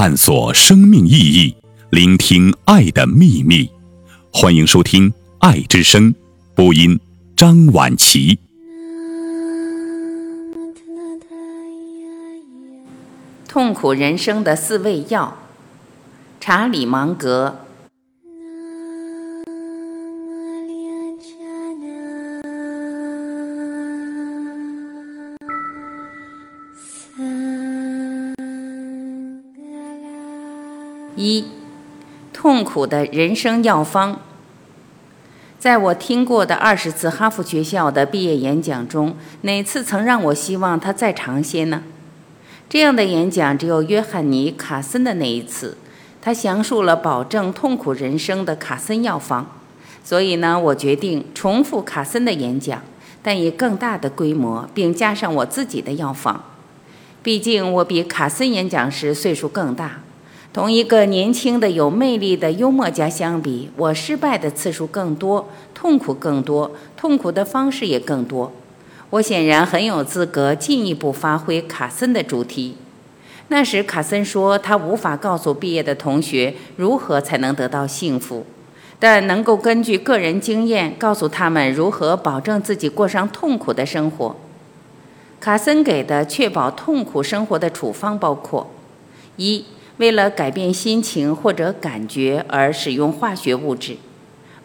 探索生命意义，聆听爱的秘密。欢迎收听《爱之声》播音，张婉琪。痛苦人生的四味药，查理芒格。痛苦的人生药方。在我听过的二十次哈佛学校的毕业演讲中，哪次曾让我希望它再长些呢？这样的演讲只有约翰尼·卡森的那一次，他详述了保证痛苦人生的卡森药方。所以呢，我决定重复卡森的演讲，但以更大的规模，并加上我自己的药方。毕竟我比卡森演讲时岁数更大。同一个年轻的、有魅力的幽默家相比，我失败的次数更多，痛苦更多，痛苦的方式也更多。我显然很有资格进一步发挥卡森的主题。那时，卡森说他无法告诉毕业的同学如何才能得到幸福，但能够根据个人经验告诉他们如何保证自己过上痛苦的生活。卡森给的确保痛苦生活的处方包括：一。为了改变心情或者感觉而使用化学物质，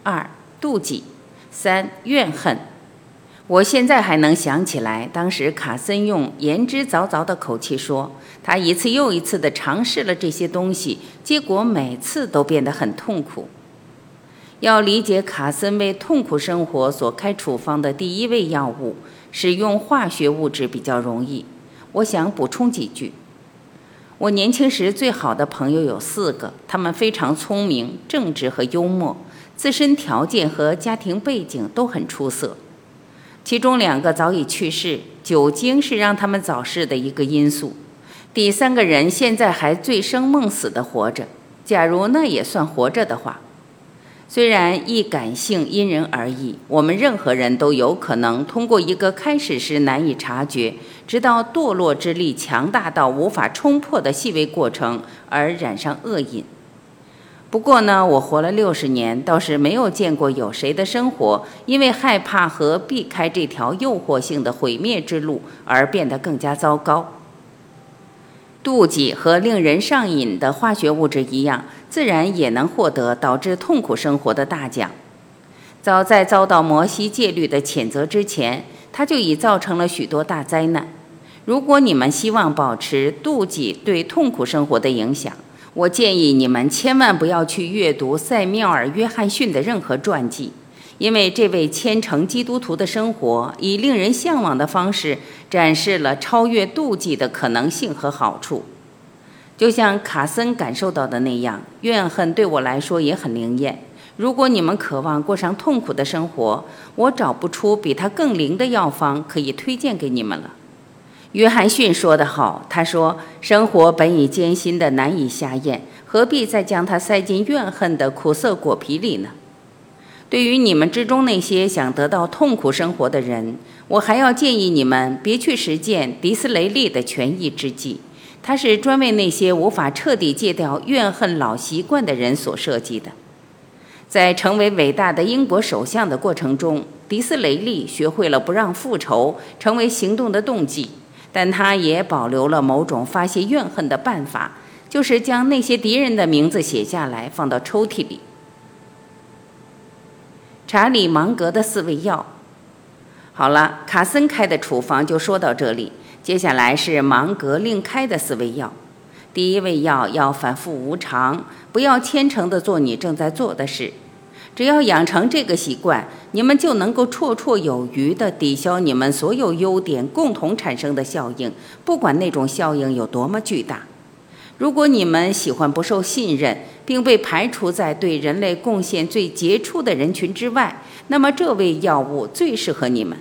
二妒忌，三怨恨。我现在还能想起来，当时卡森用言之凿凿的口气说，他一次又一次地尝试了这些东西，结果每次都变得很痛苦。要理解卡森为痛苦生活所开处方的第一味药物，使用化学物质比较容易。我想补充几句。我年轻时最好的朋友有四个，他们非常聪明、正直和幽默，自身条件和家庭背景都很出色。其中两个早已去世，酒精是让他们早逝的一个因素。第三个人现在还醉生梦死地活着，假如那也算活着的话。虽然易感性因人而异，我们任何人都有可能通过一个开始时难以察觉，直到堕落之力强大到无法冲破的细微过程而染上恶瘾。不过呢，我活了六十年，倒是没有见过有谁的生活因为害怕和避开这条诱惑性的毁灭之路而变得更加糟糕。妒忌和令人上瘾的化学物质一样。自然也能获得导致痛苦生活的大奖。早在遭到摩西戒律的谴责之前，他就已造成了许多大灾难。如果你们希望保持妒忌对痛苦生活的影响，我建议你们千万不要去阅读塞缪尔·约翰逊的任何传记，因为这位虔诚基督徒的生活以令人向往的方式展示了超越妒忌的可能性和好处。就像卡森感受到的那样，怨恨对我来说也很灵验。如果你们渴望过上痛苦的生活，我找不出比它更灵的药方可以推荐给你们了。约翰逊说得好，他说：“生活本已艰辛的难以下咽，何必再将它塞进怨恨的苦涩果皮里呢？”对于你们之中那些想得到痛苦生活的人，我还要建议你们别去实践迪斯雷利的权宜之计。它是专为那些无法彻底戒掉怨恨老习惯的人所设计的。在成为伟大的英国首相的过程中，迪斯雷利学会了不让复仇成为行动的动机，但他也保留了某种发泄怨恨的办法，就是将那些敌人的名字写下来，放到抽屉里。查理芒格的四味药。好了，卡森开的处方就说到这里。接下来是芒格另开的四味药。第一味药要反复无常，不要虔诚地做你正在做的事。只要养成这个习惯，你们就能够绰绰有余地抵消你们所有优点共同产生的效应，不管那种效应有多么巨大。如果你们喜欢不受信任，并被排除在对人类贡献最杰出的人群之外，那么这味药物最适合你们。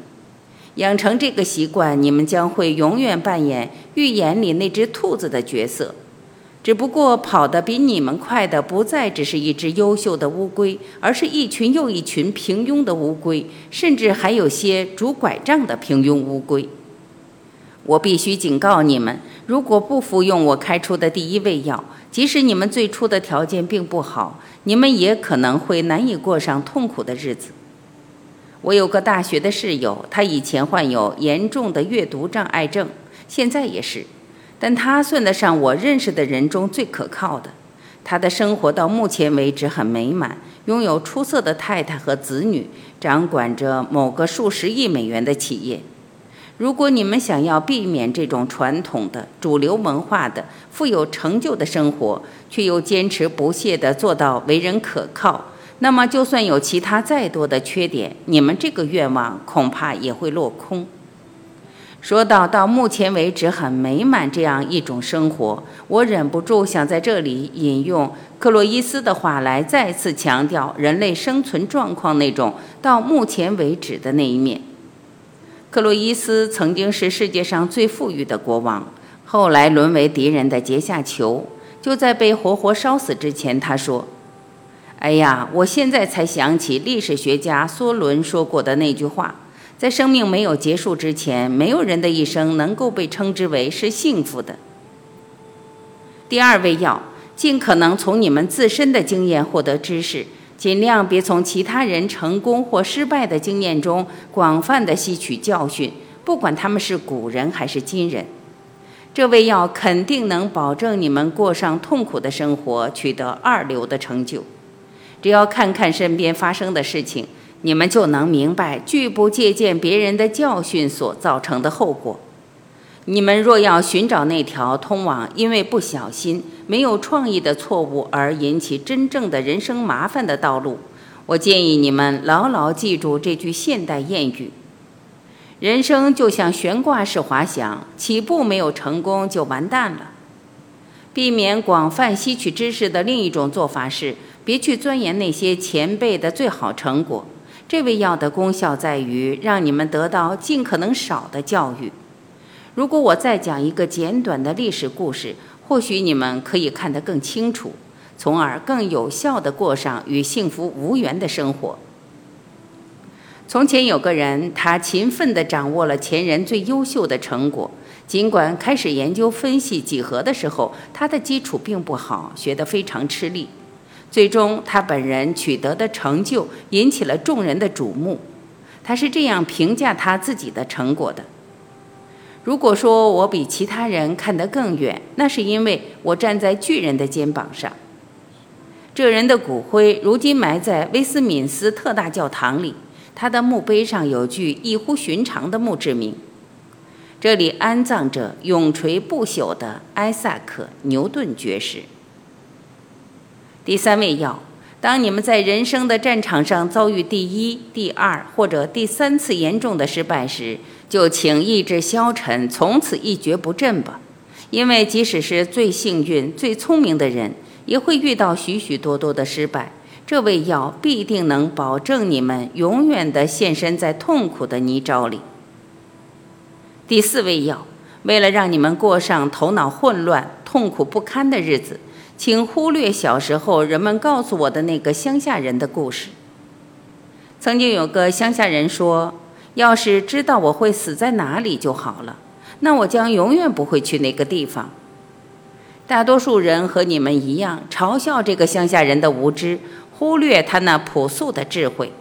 养成这个习惯，你们将会永远扮演寓言里那只兔子的角色。只不过跑得比你们快的不再只是一只优秀的乌龟，而是一群又一群平庸的乌龟，甚至还有些拄拐杖的平庸乌龟。我必须警告你们：如果不服用我开出的第一味药，即使你们最初的条件并不好，你们也可能会难以过上痛苦的日子。我有个大学的室友，他以前患有严重的阅读障碍症，现在也是，但他算得上我认识的人中最可靠的。他的生活到目前为止很美满，拥有出色的太太和子女，掌管着某个数十亿美元的企业。如果你们想要避免这种传统的主流文化的富有成就的生活，却又坚持不懈地做到为人可靠，那么就算有其他再多的缺点，你们这个愿望恐怕也会落空。说到到目前为止很美满这样一种生活，我忍不住想在这里引用克洛伊斯的话来再次强调人类生存状况那种到目前为止的那一面。克洛伊斯曾经是世界上最富裕的国王，后来沦为敌人的阶下囚。就在被活活烧死之前，他说：“哎呀，我现在才想起历史学家梭伦说过的那句话：在生命没有结束之前，没有人的一生能够被称之为是幸福的。”第二味药尽可能从你们自身的经验获得知识。尽量别从其他人成功或失败的经验中广泛的吸取教训，不管他们是古人还是今人。这味药肯定能保证你们过上痛苦的生活，取得二流的成就。只要看看身边发生的事情，你们就能明白拒不借鉴别人的教训所造成的后果。你们若要寻找那条通往因为不小心、没有创意的错误而引起真正的人生麻烦的道路，我建议你们牢牢记住这句现代谚语：人生就像悬挂式滑翔，起步没有成功就完蛋了。避免广泛吸取知识的另一种做法是，别去钻研那些前辈的最好成果。这味药的功效在于让你们得到尽可能少的教育。如果我再讲一个简短的历史故事，或许你们可以看得更清楚，从而更有效地过上与幸福无缘的生活。从前有个人，他勤奋地掌握了前人最优秀的成果，尽管开始研究分析几何的时候，他的基础并不好，学得非常吃力。最终，他本人取得的成就引起了众人的瞩目。他是这样评价他自己的成果的。如果说我比其他人看得更远，那是因为我站在巨人的肩膀上。这人的骨灰如今埋在威斯敏斯特大教堂里，他的墓碑上有句异乎寻常的墓志铭：这里安葬着永垂不朽的艾萨克·牛顿爵士。第三位药。当你们在人生的战场上遭遇第一、第二或者第三次严重的失败时，就请意志消沉，从此一蹶不振吧。因为即使是最幸运、最聪明的人，也会遇到许许多多的失败。这味药必定能保证你们永远的现身在痛苦的泥沼里。第四味药，为了让你们过上头脑混乱、痛苦不堪的日子。请忽略小时候人们告诉我的那个乡下人的故事。曾经有个乡下人说：“要是知道我会死在哪里就好了，那我将永远不会去那个地方。”大多数人和你们一样，嘲笑这个乡下人的无知，忽略他那朴素的智慧。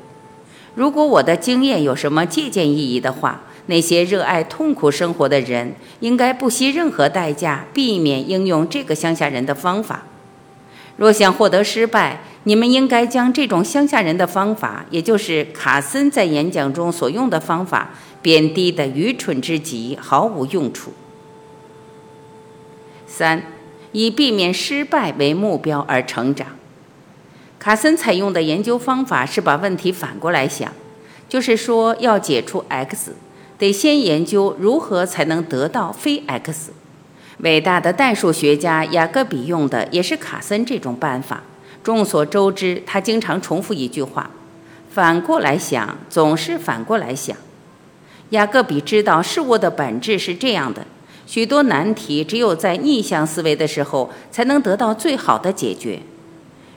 如果我的经验有什么借鉴意义的话，那些热爱痛苦生活的人，应该不惜任何代价避免应用这个乡下人的方法。若想获得失败，你们应该将这种乡下人的方法，也就是卡森在演讲中所用的方法，贬低的愚蠢之极，毫无用处。三，以避免失败为目标而成长。卡森采用的研究方法是把问题反过来想，就是说要解除 x。得先研究如何才能得到非 x。伟大的代数学家雅各比用的也是卡森这种办法。众所周知，他经常重复一句话：“反过来想，总是反过来想。”雅各比知道事物的本质是这样的：许多难题只有在逆向思维的时候才能得到最好的解决。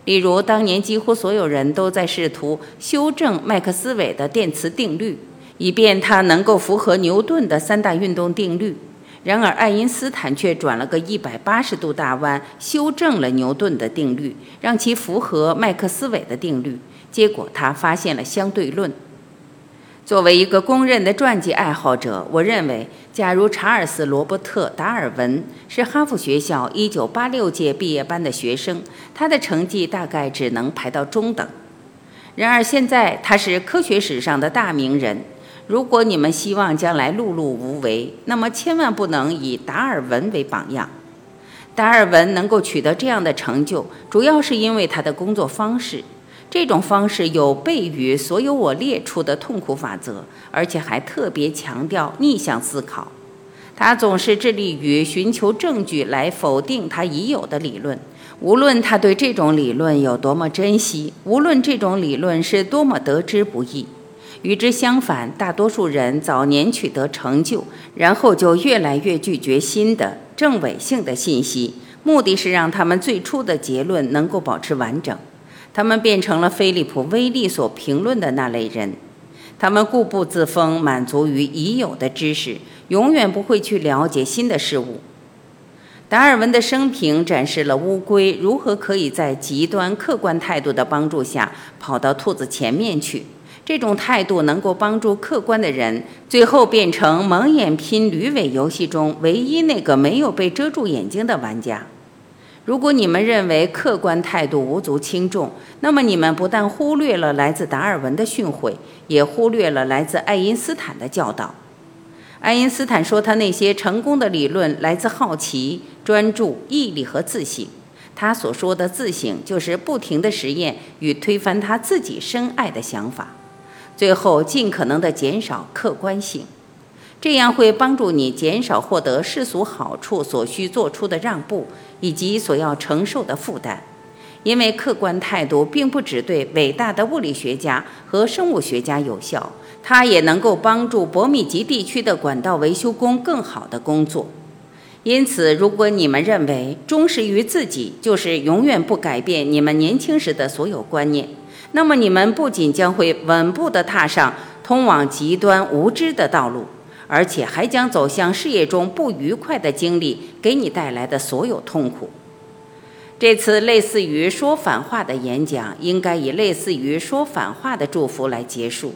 例如，当年几乎所有人都在试图修正麦克斯韦的电磁定律。以便它能够符合牛顿的三大运动定律，然而，爱因斯坦却转了个一百八十度大弯，修正了牛顿的定律，让其符合麦克斯韦的定律。结果，他发现了相对论。作为一个公认的传记爱好者，我认为，假如查尔斯·罗伯特·达尔文是哈佛学校1986届毕业班的学生，他的成绩大概只能排到中等。然而，现在他是科学史上的大名人。如果你们希望将来碌碌无为，那么千万不能以达尔文为榜样。达尔文能够取得这样的成就，主要是因为他的工作方式。这种方式有悖于所有我列出的痛苦法则，而且还特别强调逆向思考。他总是致力于寻求证据来否定他已有的理论，无论他对这种理论有多么珍惜，无论这种理论是多么得之不易。与之相反，大多数人早年取得成就，然后就越来越拒绝新的正伪性的信息，目的是让他们最初的结论能够保持完整。他们变成了菲利普·威利所评论的那类人，他们固步自封，满足于已有的知识，永远不会去了解新的事物。达尔文的生平展示了乌龟如何可以在极端客观态度的帮助下跑到兔子前面去。这种态度能够帮助客观的人最后变成蒙眼拼驴尾游戏中唯一那个没有被遮住眼睛的玩家。如果你们认为客观态度无足轻重，那么你们不但忽略了来自达尔文的训诲，也忽略了来自爱因斯坦的教导。爱因斯坦说，他那些成功的理论来自好奇、专注、毅力和自省。他所说的自省，就是不停的实验与推翻他自己深爱的想法，最后尽可能的减少客观性。这样会帮助你减少获得世俗好处所需做出的让步，以及所要承受的负担。因为客观态度并不只对伟大的物理学家和生物学家有效，它也能够帮助博米吉地区的管道维修工更好的工作。因此，如果你们认为忠实于自己就是永远不改变你们年轻时的所有观念，那么你们不仅将会稳步地踏上通往极端无知的道路。而且还将走向事业中不愉快的经历给你带来的所有痛苦。这次类似于说反话的演讲，应该以类似于说反话的祝福来结束。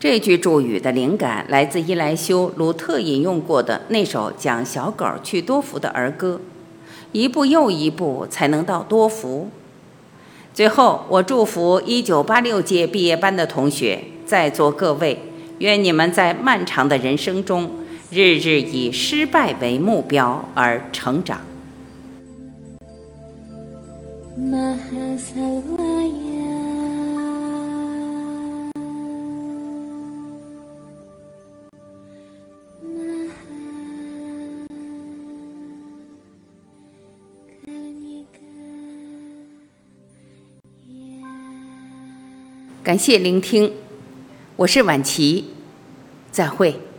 这句祝语的灵感来自伊莱修·鲁特引用过的那首讲小狗去多福的儿歌：“一步又一步才能到多福。”最后，我祝福一九八六届毕业班的同学，在座各位。愿你们在漫长的人生中，日日以失败为目标而成长。感谢聆听。我是晚琪，再会。